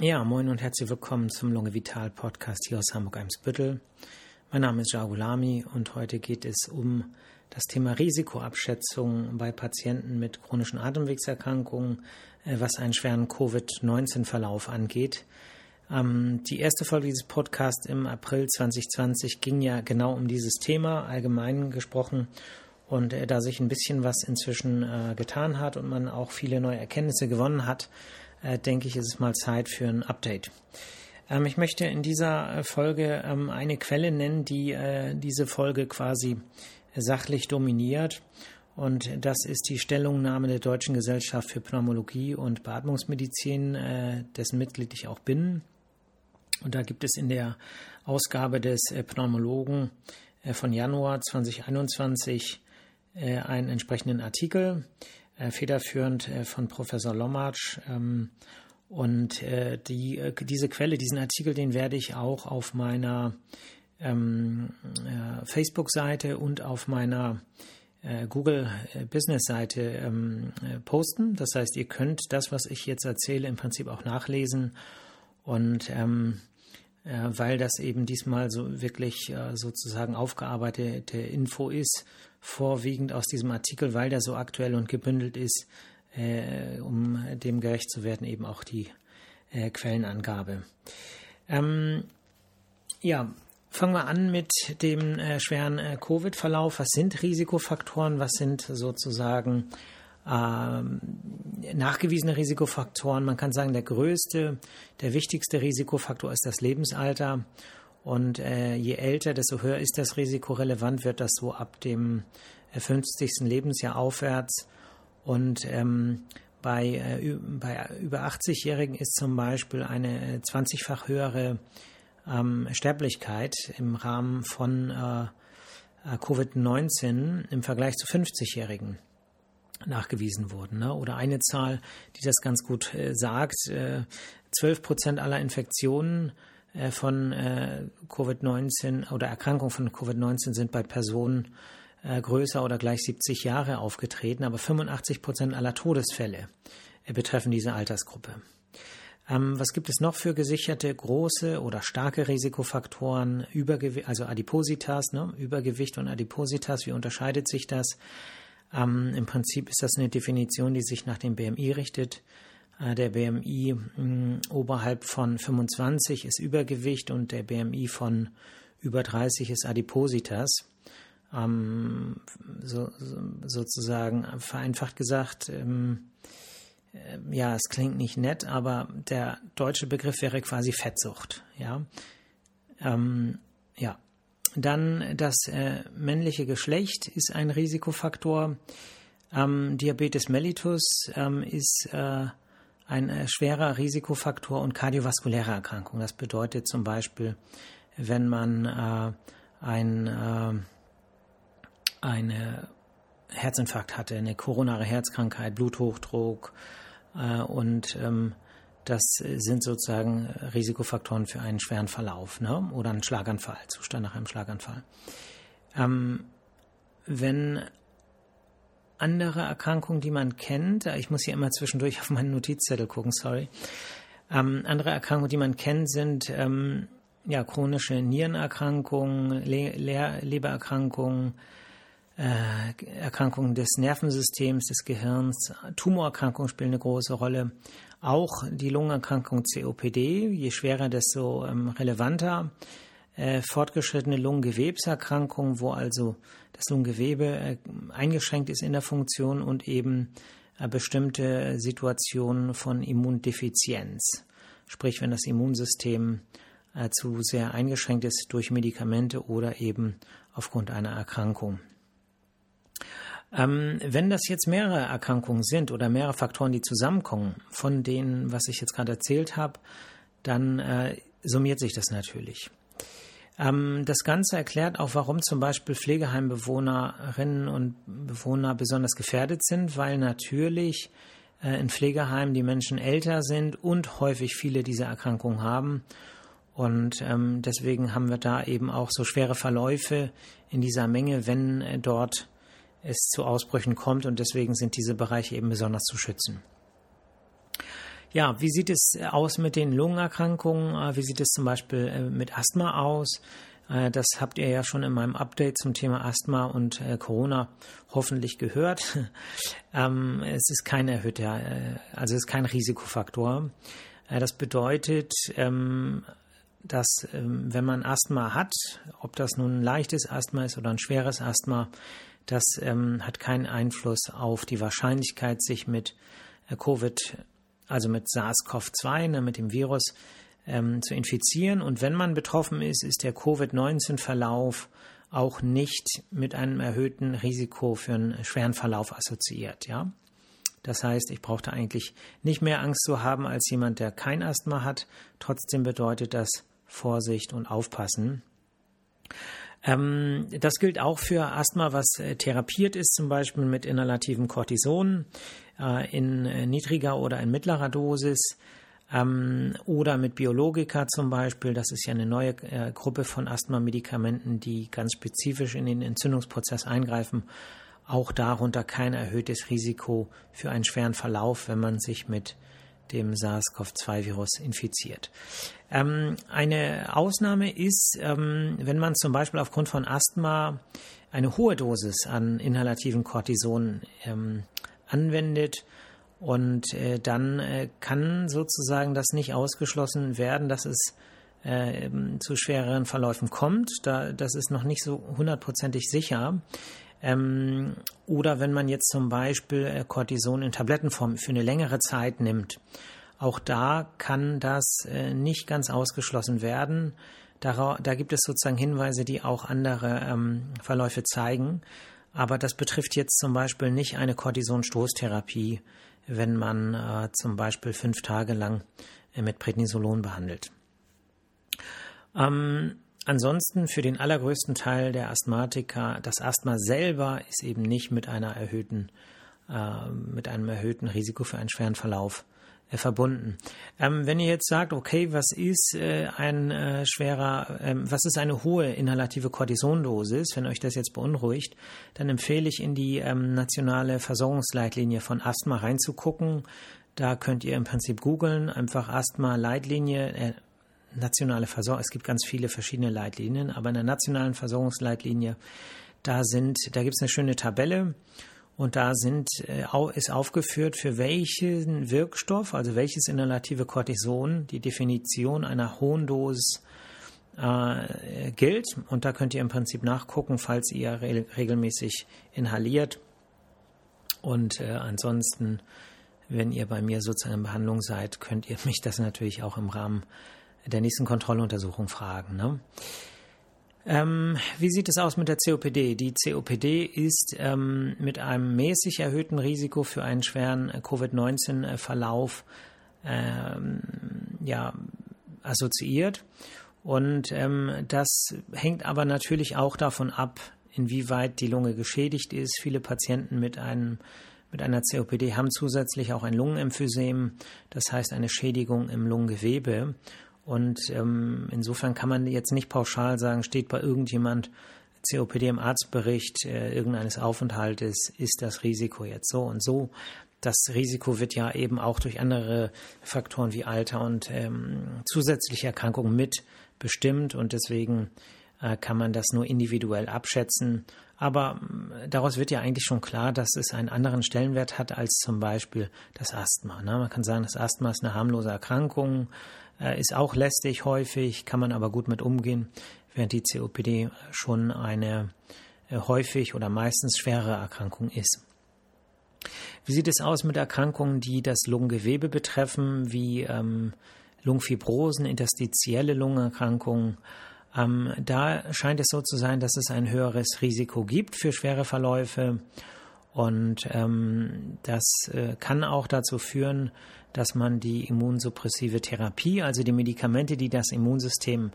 Ja, moin und herzlich willkommen zum Lunge Vital Podcast hier aus Hamburg-Eimsbüttel. Mein Name ist Jagulami und heute geht es um das Thema Risikoabschätzung bei Patienten mit chronischen Atemwegserkrankungen, äh, was einen schweren Covid-19-Verlauf angeht. Ähm, die erste Folge dieses Podcasts im April 2020 ging ja genau um dieses Thema, allgemein gesprochen. Und äh, da sich ein bisschen was inzwischen äh, getan hat und man auch viele neue Erkenntnisse gewonnen hat, äh, denke ich, ist es mal Zeit für ein Update. Ähm, ich möchte in dieser äh, Folge ähm, eine Quelle nennen, die äh, diese Folge quasi sachlich dominiert. Und das ist die Stellungnahme der Deutschen Gesellschaft für Pneumologie und Beatmungsmedizin, äh, dessen Mitglied ich auch bin. Und da gibt es in der Ausgabe des äh, Pneumologen äh, von Januar 2021 einen entsprechenden Artikel äh, federführend äh, von Professor Lomatsch. Ähm, und äh, die, äh, diese Quelle, diesen Artikel, den werde ich auch auf meiner ähm, äh, Facebook-Seite und auf meiner äh, Google Business-Seite ähm, posten. Das heißt, ihr könnt das, was ich jetzt erzähle, im Prinzip auch nachlesen. Und weil das eben diesmal so wirklich sozusagen aufgearbeitete Info ist, vorwiegend aus diesem Artikel, weil der so aktuell und gebündelt ist, äh, um dem gerecht zu werden, eben auch die äh, Quellenangabe. Ähm, ja, fangen wir an mit dem äh, schweren äh, Covid-Verlauf. Was sind Risikofaktoren? Was sind sozusagen ähm, nachgewiesene Risikofaktoren? Man kann sagen, der größte, der wichtigste Risikofaktor ist das Lebensalter. Und äh, je älter, desto höher ist das Risiko relevant, wird das so ab dem 50. Äh, Lebensjahr aufwärts. Und ähm, bei, äh, bei über 80-Jährigen ist zum Beispiel eine 20-fach äh, höhere ähm, Sterblichkeit im Rahmen von äh, äh Covid-19 im Vergleich zu 50-Jährigen nachgewiesen worden. Ne? Oder eine Zahl, die das ganz gut äh, sagt, äh, 12 Prozent aller Infektionen von äh, Covid-19 oder Erkrankungen von Covid-19 sind bei Personen äh, größer oder gleich 70 Jahre aufgetreten, aber 85 Prozent aller Todesfälle betreffen diese Altersgruppe. Ähm, was gibt es noch für gesicherte große oder starke Risikofaktoren? Übergewicht, also Adipositas, ne? Übergewicht und Adipositas, wie unterscheidet sich das? Ähm, Im Prinzip ist das eine Definition, die sich nach dem BMI richtet. Äh, der BMI mm, oberhalb von 25 ist Übergewicht und der BMI von über 30 ist Adipositas. Ähm, so, sozusagen vereinfacht gesagt, ähm, äh, ja, es klingt nicht nett, aber der deutsche Begriff wäre quasi Fettsucht. Ja, ähm, ja. Dann das äh, männliche Geschlecht ist ein Risikofaktor. Ähm, Diabetes mellitus ähm, ist äh, ein äh, schwerer Risikofaktor und kardiovaskuläre Erkrankungen. Das bedeutet zum Beispiel, wenn man äh, ein, äh, eine Herzinfarkt hatte, eine koronare Herzkrankheit, Bluthochdruck äh, und ähm, das sind sozusagen Risikofaktoren für einen schweren Verlauf ne? oder einen Schlaganfall, Zustand nach einem Schlaganfall. Ähm, wenn andere Erkrankungen, die man kennt. Ich muss hier immer zwischendurch auf meinen Notizzettel gucken, sorry. Ähm, andere Erkrankungen, die man kennt, sind ähm, ja, chronische Nierenerkrankungen, Le Le Lebererkrankungen, äh, Erkrankungen des Nervensystems, des Gehirns. Tumorerkrankungen spielen eine große Rolle. Auch die Lungenerkrankung COPD, je schwerer, desto ähm, relevanter äh, fortgeschrittene Lungengewebserkrankungen, wo also das Lungengewebe äh, eingeschränkt ist in der Funktion und eben äh, bestimmte Situationen von Immundefizienz. Sprich, wenn das Immunsystem äh, zu sehr eingeschränkt ist durch Medikamente oder eben aufgrund einer Erkrankung. Ähm, wenn das jetzt mehrere Erkrankungen sind oder mehrere Faktoren, die zusammenkommen, von denen, was ich jetzt gerade erzählt habe, dann äh, summiert sich das natürlich. Ähm, das Ganze erklärt auch, warum zum Beispiel Pflegeheimbewohnerinnen und Bewohner besonders gefährdet sind, weil natürlich äh, in Pflegeheimen die Menschen älter sind und häufig viele dieser Erkrankungen haben. Und ähm, deswegen haben wir da eben auch so schwere Verläufe in dieser Menge, wenn äh, dort es zu Ausbrüchen kommt. Und deswegen sind diese Bereiche eben besonders zu schützen. Ja, wie sieht es aus mit den Lungenerkrankungen? Äh, wie sieht es zum Beispiel äh, mit Asthma aus? Äh, das habt ihr ja schon in meinem Update zum Thema Asthma und Corona hoffentlich gehört. Ähm, es ist kein erhöhter, also es ist kein Risikofaktor. Das bedeutet, ähm, dass ähm, wenn man Asthma hat, ob das nun ein leichtes Asthma ist oder ein schweres Asthma, das hat keinen Einfluss auf die Wahrscheinlichkeit, sich mit Covid also mit SARS-CoV-2, ne, mit dem Virus, ähm, zu infizieren. Und wenn man betroffen ist, ist der Covid-19-Verlauf auch nicht mit einem erhöhten Risiko für einen schweren Verlauf assoziiert. Ja? Das heißt, ich brauchte eigentlich nicht mehr Angst zu haben als jemand, der kein Asthma hat. Trotzdem bedeutet das Vorsicht und Aufpassen. Ähm, das gilt auch für Asthma, was äh, therapiert ist, zum Beispiel mit inhalativen Cortison äh, in äh, niedriger oder in mittlerer Dosis ähm, oder mit Biologika zum Beispiel. Das ist ja eine neue äh, Gruppe von Asthma-Medikamenten, die ganz spezifisch in den Entzündungsprozess eingreifen. Auch darunter kein erhöhtes Risiko für einen schweren Verlauf, wenn man sich mit dem SARS-CoV-2-Virus infiziert. Ähm, eine Ausnahme ist, ähm, wenn man zum Beispiel aufgrund von Asthma eine hohe Dosis an inhalativen Cortison ähm, anwendet. Und äh, dann äh, kann sozusagen das nicht ausgeschlossen werden, dass es äh, zu schwereren Verläufen kommt. Da, das ist noch nicht so hundertprozentig sicher. Ähm, oder wenn man jetzt zum Beispiel äh, Cortison in Tablettenform für eine längere Zeit nimmt, auch da kann das äh, nicht ganz ausgeschlossen werden. Da, da, gibt es sozusagen Hinweise, die auch andere ähm, Verläufe zeigen. Aber das betrifft jetzt zum Beispiel nicht eine Cortisonstoßtherapie, wenn man äh, zum Beispiel fünf Tage lang äh, mit Prednisolon behandelt. Ähm, Ansonsten für den allergrößten Teil der Asthmatiker, das Asthma selber ist eben nicht mit einer erhöhten, äh, mit einem erhöhten Risiko für einen schweren Verlauf verbunden. Ähm, wenn ihr jetzt sagt, okay, was ist äh, ein äh, schwerer, ähm, was ist eine hohe inhalative Cortisondosis, wenn euch das jetzt beunruhigt, dann empfehle ich in die ähm, nationale Versorgungsleitlinie von Asthma reinzugucken. Da könnt ihr im Prinzip googeln, einfach Asthma-Leitlinie, äh, nationale Versorgung, es gibt ganz viele verschiedene Leitlinien, aber in der nationalen Versorgungsleitlinie, da sind, da gibt es eine schöne Tabelle und da sind, äh, ist aufgeführt, für welchen Wirkstoff, also welches inhalative Cortison, die Definition einer hohen Dosis äh, gilt. Und da könnt ihr im Prinzip nachgucken, falls ihr re regelmäßig inhaliert. Und äh, ansonsten, wenn ihr bei mir sozusagen in Behandlung seid, könnt ihr mich das natürlich auch im Rahmen der nächsten Kontrolluntersuchung fragen. Ne? Ähm, wie sieht es aus mit der COPD? Die COPD ist ähm, mit einem mäßig erhöhten Risiko für einen schweren Covid-19-Verlauf ähm, ja, assoziiert. Und ähm, das hängt aber natürlich auch davon ab, inwieweit die Lunge geschädigt ist. Viele Patienten mit einem mit einer COPD haben zusätzlich auch ein Lungenemphysem, das heißt eine Schädigung im Lungengewebe. Und ähm, insofern kann man jetzt nicht pauschal sagen, steht bei irgendjemand COPD im Arztbericht äh, irgendeines Aufenthaltes, ist das Risiko jetzt so und so. Das Risiko wird ja eben auch durch andere Faktoren wie Alter und ähm, zusätzliche Erkrankungen mit bestimmt und deswegen äh, kann man das nur individuell abschätzen. Aber äh, daraus wird ja eigentlich schon klar, dass es einen anderen Stellenwert hat als zum Beispiel das Asthma. Ne? Man kann sagen, das Asthma ist eine harmlose Erkrankung, ist auch lästig häufig, kann man aber gut mit umgehen, während die COPD schon eine äh, häufig oder meistens schwere Erkrankung ist. Wie sieht es aus mit Erkrankungen, die das Lungengewebe betreffen, wie ähm, Lungenfibrosen, interstitielle Lungenerkrankungen? Ähm, da scheint es so zu sein, dass es ein höheres Risiko gibt für schwere Verläufe. Und ähm, das äh, kann auch dazu führen, dass man die immunsuppressive Therapie, also die Medikamente, die das Immunsystem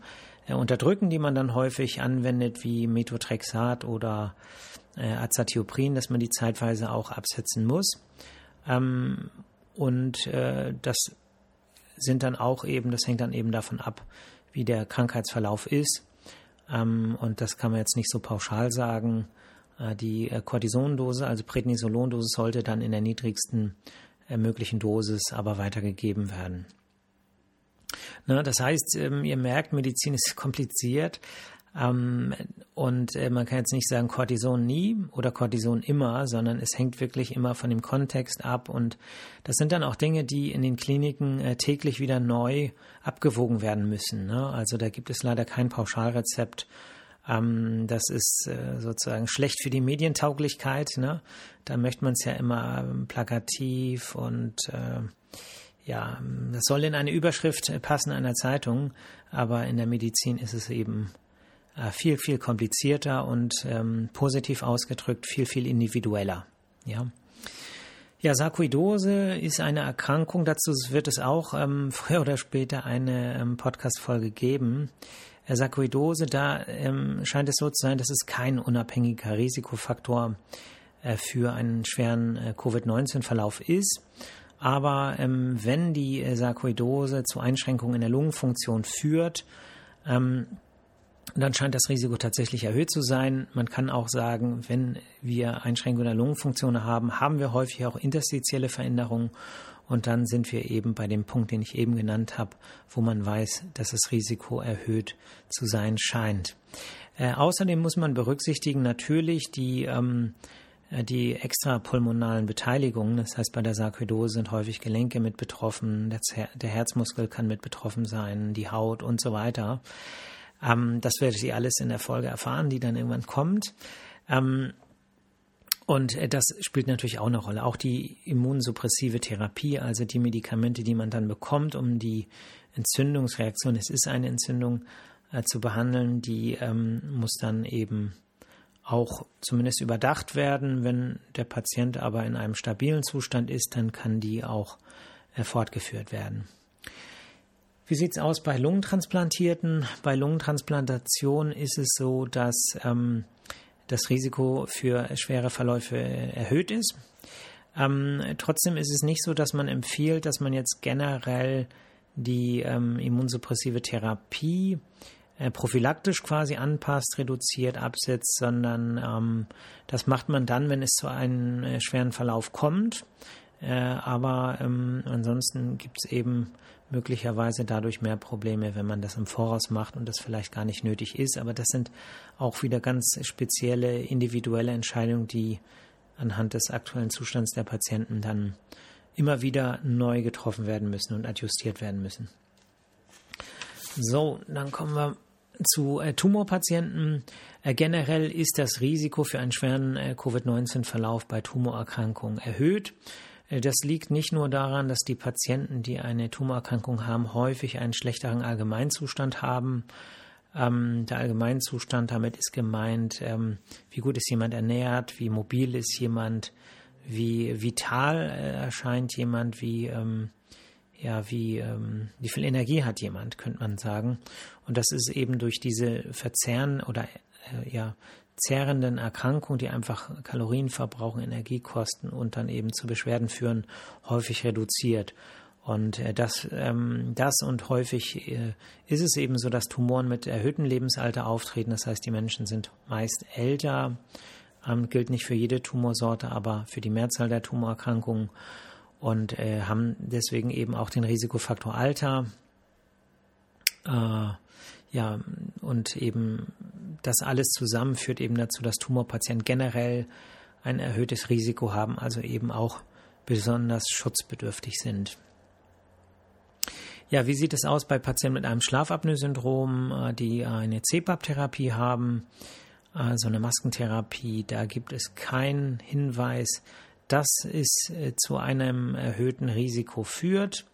äh, unterdrücken, die man dann häufig anwendet, wie Methotrexat oder äh, Azathioprin, dass man die zeitweise auch absetzen muss. Ähm, und äh, das sind dann auch eben, das hängt dann eben davon ab, wie der Krankheitsverlauf ist. Ähm, und das kann man jetzt nicht so pauschal sagen. Äh, die äh, Cortisondose, also Prednisolondose, sollte dann in der niedrigsten äh, möglichen Dosis aber weitergegeben werden. Na, das heißt, ähm, ihr merkt, Medizin ist kompliziert. Ähm, und man kann jetzt nicht sagen Cortison nie oder Cortison immer, sondern es hängt wirklich immer von dem Kontext ab. Und das sind dann auch Dinge, die in den Kliniken täglich wieder neu abgewogen werden müssen. Ne? Also da gibt es leider kein Pauschalrezept. Ähm, das ist äh, sozusagen schlecht für die Medientauglichkeit. Ne? Da möchte man es ja immer ähm, plakativ und äh, ja, das soll in eine Überschrift passen einer Zeitung, aber in der Medizin ist es eben äh, viel, viel komplizierter und ähm, positiv ausgedrückt viel, viel individueller. Ja. Ja, Sarkoidose ist eine Erkrankung. Dazu wird es auch ähm, früher oder später eine ähm, Podcast-Folge geben. Sarkoidose, da ähm, scheint es so zu sein, dass es kein unabhängiger Risikofaktor äh, für einen schweren äh, Covid-19-Verlauf ist. Aber ähm, wenn die äh, Sarkoidose zu Einschränkungen in der Lungenfunktion führt, ähm, dann scheint das Risiko tatsächlich erhöht zu sein. Man kann auch sagen, wenn wir Einschränkungen der Lungenfunktion haben, haben wir häufig auch interstitielle Veränderungen. Und dann sind wir eben bei dem Punkt, den ich eben genannt habe, wo man weiß, dass das Risiko erhöht zu sein scheint. Äh, außerdem muss man berücksichtigen natürlich die, ähm, äh, die extrapulmonalen Beteiligungen. Das heißt, bei der Sarkoidose sind häufig Gelenke mit betroffen, der, Herzmuskel kann mit betroffen sein, die Haut und so weiter. Ähm, das werdet ihr alles in der Folge erfahren, die dann irgendwann kommt. Und äh, das spielt natürlich auch eine Rolle. Auch die immunsuppressive Therapie, also die Medikamente, die man dann bekommt, um die Entzündungsreaktion, es ist eine Entzündung, äh, zu behandeln, die ähm, muss dann eben auch zumindest überdacht werden. Wenn der Patient aber in einem stabilen Zustand ist, dann kann die auch äh, fortgeführt werden. Wie sieht es aus bei Lungentransplantierten? Bei Lungentransplantation ist es so, dass ähm, das Risiko für schwere Verläufe erhöht ist. Ähm, trotzdem ist es nicht so, dass man empfiehlt, dass man jetzt generell die ähm, immunsuppressive Therapie äh, prophylaktisch quasi anpasst, reduziert, absetzt, sondern ähm, das macht man dann, wenn es zu einem äh, schweren Verlauf kommt. Äh, aber ähm, ansonsten gibt es eben möglicherweise dadurch mehr Probleme, wenn man das im Voraus macht und das vielleicht gar nicht nötig ist. Aber das sind auch wieder ganz spezielle individuelle Entscheidungen, die anhand des aktuellen Zustands der Patienten dann immer wieder neu getroffen werden müssen und adjustiert werden müssen. So, dann kommen wir zu äh, Tumorpatienten. Äh, generell ist das Risiko für einen schweren äh, Covid-19-Verlauf bei Tumorerkrankungen erhöht. Äh, das liegt nicht nur daran, dass die Patienten, die eine Tumorerkrankung haben, häufig einen schlechteren Allgemeinzustand haben. Ähm, der Allgemeinzustand, damit ist gemeint, ähm, wie gut ist jemand ernährt, wie mobil ist jemand, wie vital äh, erscheint jemand, wie, ähm, ja, wie, ähm, wie viel Energie hat jemand, könnte man sagen. Und das ist eben durch diese Verzehren oder äh, ja, zehrenden Erkrankungen, die einfach Kalorien verbrauchen, Energie kosten und dann eben zu Beschwerden führen, häufig reduziert. Und äh, das, ähm, das und häufig äh, ist es eben so, dass Tumoren mit erhöhtem Lebensalter auftreten. Das heißt, die Menschen sind meist älter. Ähm, gilt nicht für jede Tumorsorte, aber für die Mehrzahl der Tumorerkrankungen und äh, haben deswegen eben auch den Risikofaktor Alter. Ja, und eben das alles zusammen führt eben dazu, dass Tumorpatienten generell ein erhöhtes Risiko haben, also eben auch besonders schutzbedürftig sind. Ja, wie sieht es aus bei Patienten mit einem Schlafapnoe-Syndrom, äh, die eine CPAP-Therapie haben, also eine Maskentherapie? Da gibt es keinen Hinweis, dass es äh, zu einem erhöhten Risiko führt,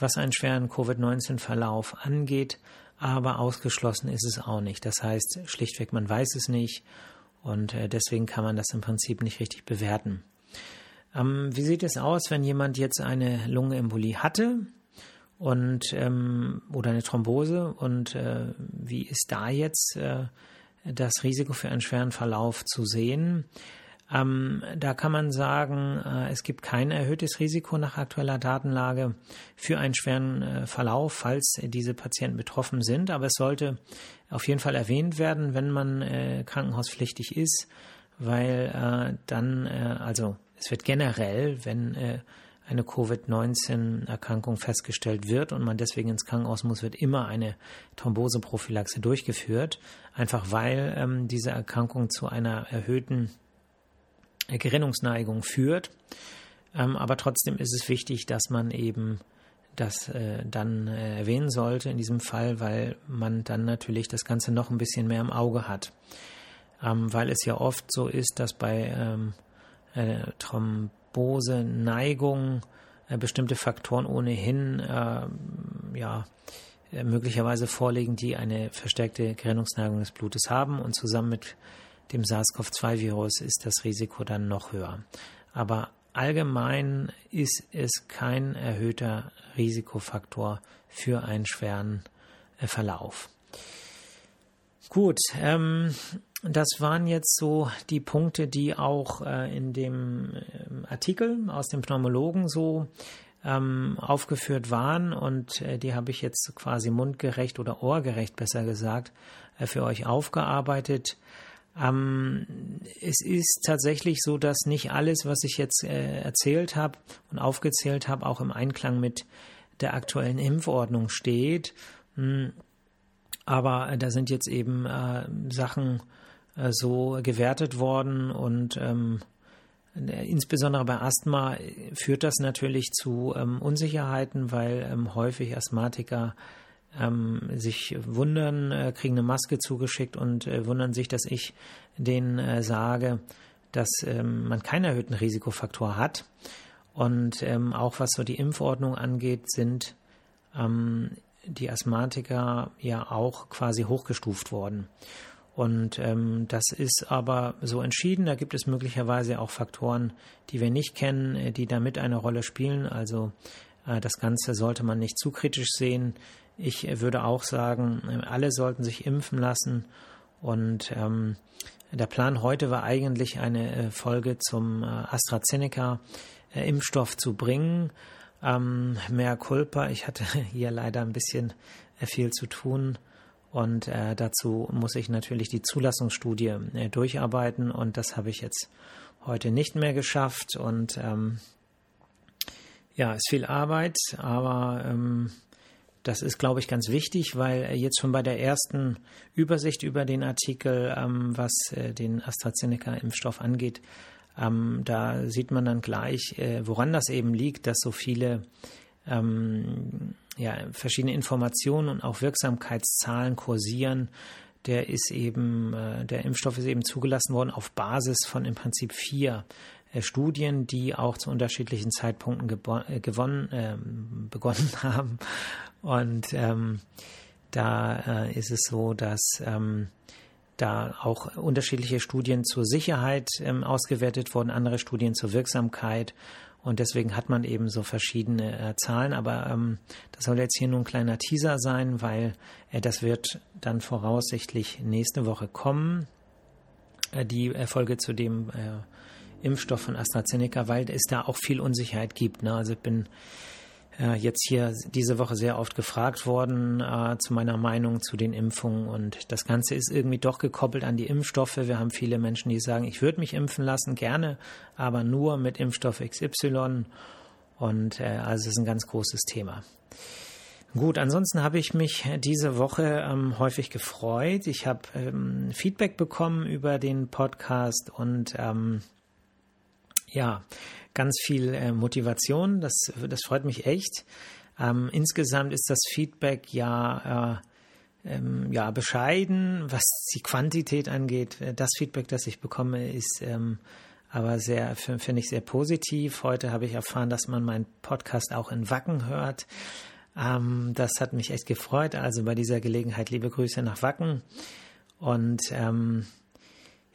was einen schweren Covid-19-Verlauf angeht aber ausgeschlossen ist es auch nicht. Das heißt schlichtweg, man weiß es nicht und äh, deswegen kann man das im Prinzip nicht richtig bewerten. Ähm, wie sieht es aus, wenn jemand jetzt eine Lungenembolie hatte und ähm, oder eine Thrombose und äh, wie ist da jetzt äh, das Risiko für einen schweren Verlauf zu sehen? Ähm, da kann man sagen, äh, es gibt kein erhöhtes Risiko nach aktueller Datenlage für einen schweren äh, Verlauf, falls diese Patienten betroffen sind. Aber es sollte auf jeden Fall erwähnt werden, wenn man äh, krankenhauspflichtig ist, weil äh, dann, äh, also es wird generell, wenn eine Covid-19-Erkrankung festgestellt wird und man deswegen ins Krankenhaus muss, wird immer eine Thromboseprophylaxe durchgeführt, einfach weil ähm, diese Erkrankung zu einer erhöhten Gerinnungsneigung führt. Ähm, aber trotzdem ist es wichtig, dass man eben das äh, dann äh, erwähnen sollte in diesem Fall, weil man dann natürlich das Ganze noch ein bisschen mehr im Auge hat. Ähm, weil es ja oft so ist, dass bei ähm, äh, Thrombose, Neigung, bestimmte Faktoren ohnehin ja, möglicherweise vorliegen, die eine verstärkte Gerinnungsneigung des Blutes haben und zusammen mit dem SARS-CoV-2-Virus ist das Risiko dann noch höher. Aber allgemein ist es kein erhöhter Risikofaktor für einen schweren äh, Verlauf. Gut, ähm, das waren jetzt so die Punkte, die auch äh, in dem äh, Artikel aus dem Pneumologen so ähm, aufgeführt waren und äh, die habe ich jetzt quasi mundgerecht oder ohrgerecht besser gesagt äh, für euch aufgearbeitet. Ähm, es ist tatsächlich so, dass nicht alles, was ich jetzt äh, erzählt habe und aufgezählt habe, auch im Einklang mit der aktuellen Impfordnung steht. Hm, aber äh, da sind jetzt eben äh, Sachen äh, so gewertet worden und ähm, äh, insbesondere bei Asthma führt das natürlich zu ähm, Unsicherheiten, weil ähm, häufig Asthmatiker ähm, sich wundern, äh, kriegen eine Maske zugeschickt und äh, wundern sich, dass ich denen äh, sage, dass ähm, man keinen erhöhten Risikofaktor hat. Und ähm, auch was so die Impfordnung angeht, sind ähm, die Asthmatiker ja auch quasi hochgestuft worden. Und ähm, das ist aber so entschieden. Da gibt es möglicherweise auch Faktoren, die wir nicht kennen, äh, die da mit eine Rolle spielen. Also äh, das Ganze sollte man nicht zu kritisch sehen. Ich äh, würde auch sagen, äh, alle sollten sich impfen lassen. Und ähm, der Plan heute war eigentlich eine äh, Folge zum äh, AstraZeneca-Impfstoff zu bringen. Ähm, mehr Culpa. Ich hatte hier leider ein bisschen viel zu tun. Und äh, dazu muss ich natürlich die Zulassungsstudie äh, durcharbeiten und das habe ich jetzt heute nicht mehr geschafft. Und ähm, ja, ist viel Arbeit, aber ähm, das ist, glaube ich, ganz wichtig, weil jetzt schon bei der ersten Übersicht über den Artikel, ähm, was äh, den AstraZeneca-Impfstoff angeht, ähm, da sieht man dann gleich, äh, woran das eben liegt, dass so viele ähm, ja, verschiedene Informationen und auch Wirksamkeitszahlen kursieren. Der ist eben, äh, der Impfstoff ist eben zugelassen worden auf Basis von im Prinzip vier äh, Studien, die auch zu unterschiedlichen Zeitpunkten äh, gewonnen, äh, begonnen haben. Und ähm, da äh, ist es so, dass ähm, da auch unterschiedliche Studien zur Sicherheit ähm, ausgewertet wurden, andere Studien zur Wirksamkeit und deswegen hat man eben so verschiedene äh, Zahlen. Aber ähm, das soll jetzt hier nur ein kleiner Teaser sein, weil äh, das wird dann voraussichtlich nächste Woche kommen. Äh, die Erfolge zu dem äh, Impfstoff von AstraZeneca, weil es da auch viel Unsicherheit gibt. Ne? Also ich bin äh, jetzt hier diese Woche sehr oft gefragt worden äh, zu meiner Meinung zu den Impfungen und das Ganze ist irgendwie doch gekoppelt an die Impfstoffe. Wir haben viele Menschen, die sagen, ich würde mich impfen lassen, gerne, aber nur mit Impfstoff XY und äh, also es ist ein ganz großes Thema. Gut, ansonsten habe ich mich diese Woche ähm, häufig gefreut. Ich habe ähm, Feedback bekommen über den Podcast und ähm, ja, ganz viel äh, Motivation. Das, das freut mich echt. Ähm, insgesamt ist das Feedback ja, äh, ähm, ja bescheiden, was die Quantität angeht. Äh, das Feedback, das ich bekomme, ist ähm, aber sehr, finde ich sehr positiv. Heute habe ich erfahren, dass man meinen Podcast auch in Wacken hört. Ähm, das hat mich echt gefreut. Also bei dieser Gelegenheit liebe Grüße nach Wacken. Und ähm,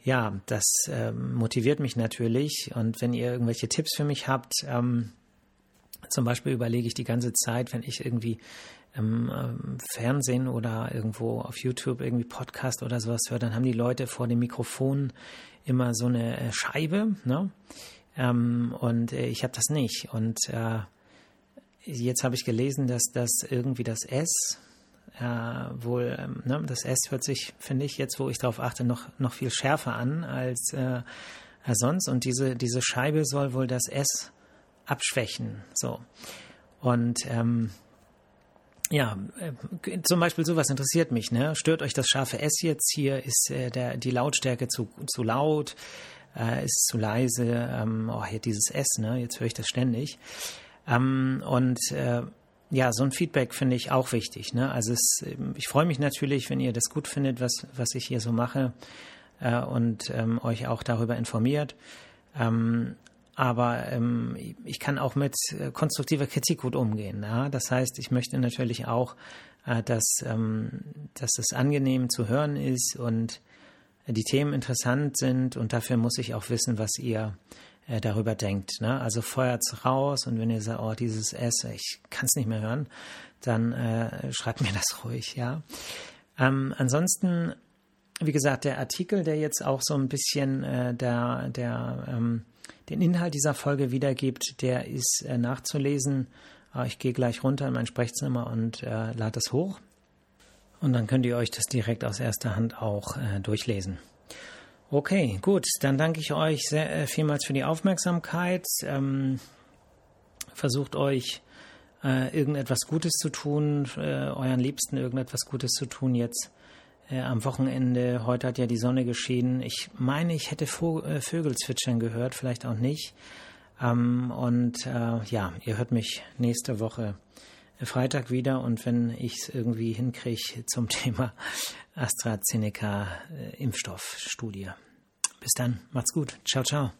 ja, das ähm, motiviert mich natürlich. Und wenn ihr irgendwelche Tipps für mich habt, ähm, zum Beispiel überlege ich die ganze Zeit, wenn ich irgendwie im ähm, Fernsehen oder irgendwo auf YouTube irgendwie Podcast oder sowas höre, dann haben die Leute vor dem Mikrofon immer so eine äh, Scheibe, ne? Ähm, und äh, ich habe das nicht. Und äh, jetzt habe ich gelesen, dass das irgendwie das S äh, wohl, ähm, ne, das S hört sich, finde ich, jetzt, wo ich darauf achte, noch, noch viel schärfer an als, äh, als sonst. Und diese, diese Scheibe soll wohl das S abschwächen. So. Und ähm, ja, äh, zum Beispiel sowas interessiert mich. Ne? Stört euch das scharfe S jetzt hier? Ist äh, der, die Lautstärke zu, zu laut? Äh, ist zu leise? Ähm, oh, hier dieses S, ne? Jetzt höre ich das ständig. Ähm, und äh, ja, so ein Feedback finde ich auch wichtig. Ne? Also es, ich freue mich natürlich, wenn ihr das gut findet, was, was ich hier so mache äh, und ähm, euch auch darüber informiert. Ähm, aber ähm, ich kann auch mit äh, konstruktiver Kritik gut umgehen. Ja? Das heißt, ich möchte natürlich auch, äh, dass, ähm, dass es angenehm zu hören ist und die Themen interessant sind und dafür muss ich auch wissen, was ihr äh, darüber denkt. Ne? Also feuert's raus und wenn ihr sagt, oh, dieses S, ich kann es nicht mehr hören, dann äh, schreibt mir das ruhig, ja. Ähm, ansonsten, wie gesagt, der Artikel, der jetzt auch so ein bisschen äh, der, der, ähm, den Inhalt dieser Folge wiedergibt, der ist äh, nachzulesen. Äh, ich gehe gleich runter in mein Sprechzimmer und äh, lade das hoch. Und dann könnt ihr euch das direkt aus erster Hand auch äh, durchlesen. Okay, gut. Dann danke ich euch sehr, äh, vielmals für die Aufmerksamkeit. Ähm, versucht euch äh, irgendetwas Gutes zu tun, äh, euren Liebsten irgendetwas Gutes zu tun jetzt äh, am Wochenende. Heute hat ja die Sonne geschienen. Ich meine, ich hätte Vo äh, Vögel zwitschern gehört, vielleicht auch nicht. Ähm, und äh, ja, ihr hört mich nächste Woche Freitag wieder und wenn ich es irgendwie hinkriege zum Thema AstraZeneca äh. Bis dann, macht's gut. Ciao, ciao.